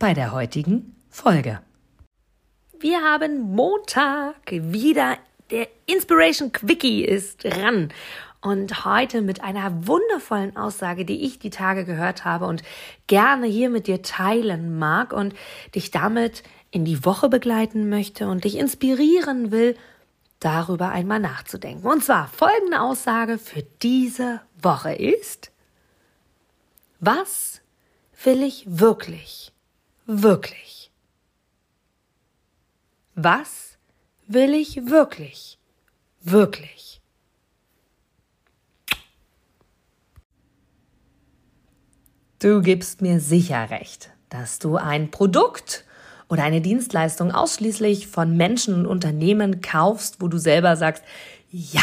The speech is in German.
bei der heutigen Folge. Wir haben Montag wieder. Der Inspiration Quickie ist ran. Und heute mit einer wundervollen Aussage, die ich die Tage gehört habe und gerne hier mit dir teilen mag und dich damit in die Woche begleiten möchte und dich inspirieren will, darüber einmal nachzudenken. Und zwar folgende Aussage für diese Woche ist, was will ich wirklich, wirklich? Was will ich wirklich, wirklich? Du gibst mir sicher recht, dass du ein Produkt oder eine Dienstleistung ausschließlich von Menschen und Unternehmen kaufst, wo du selber sagst, ja,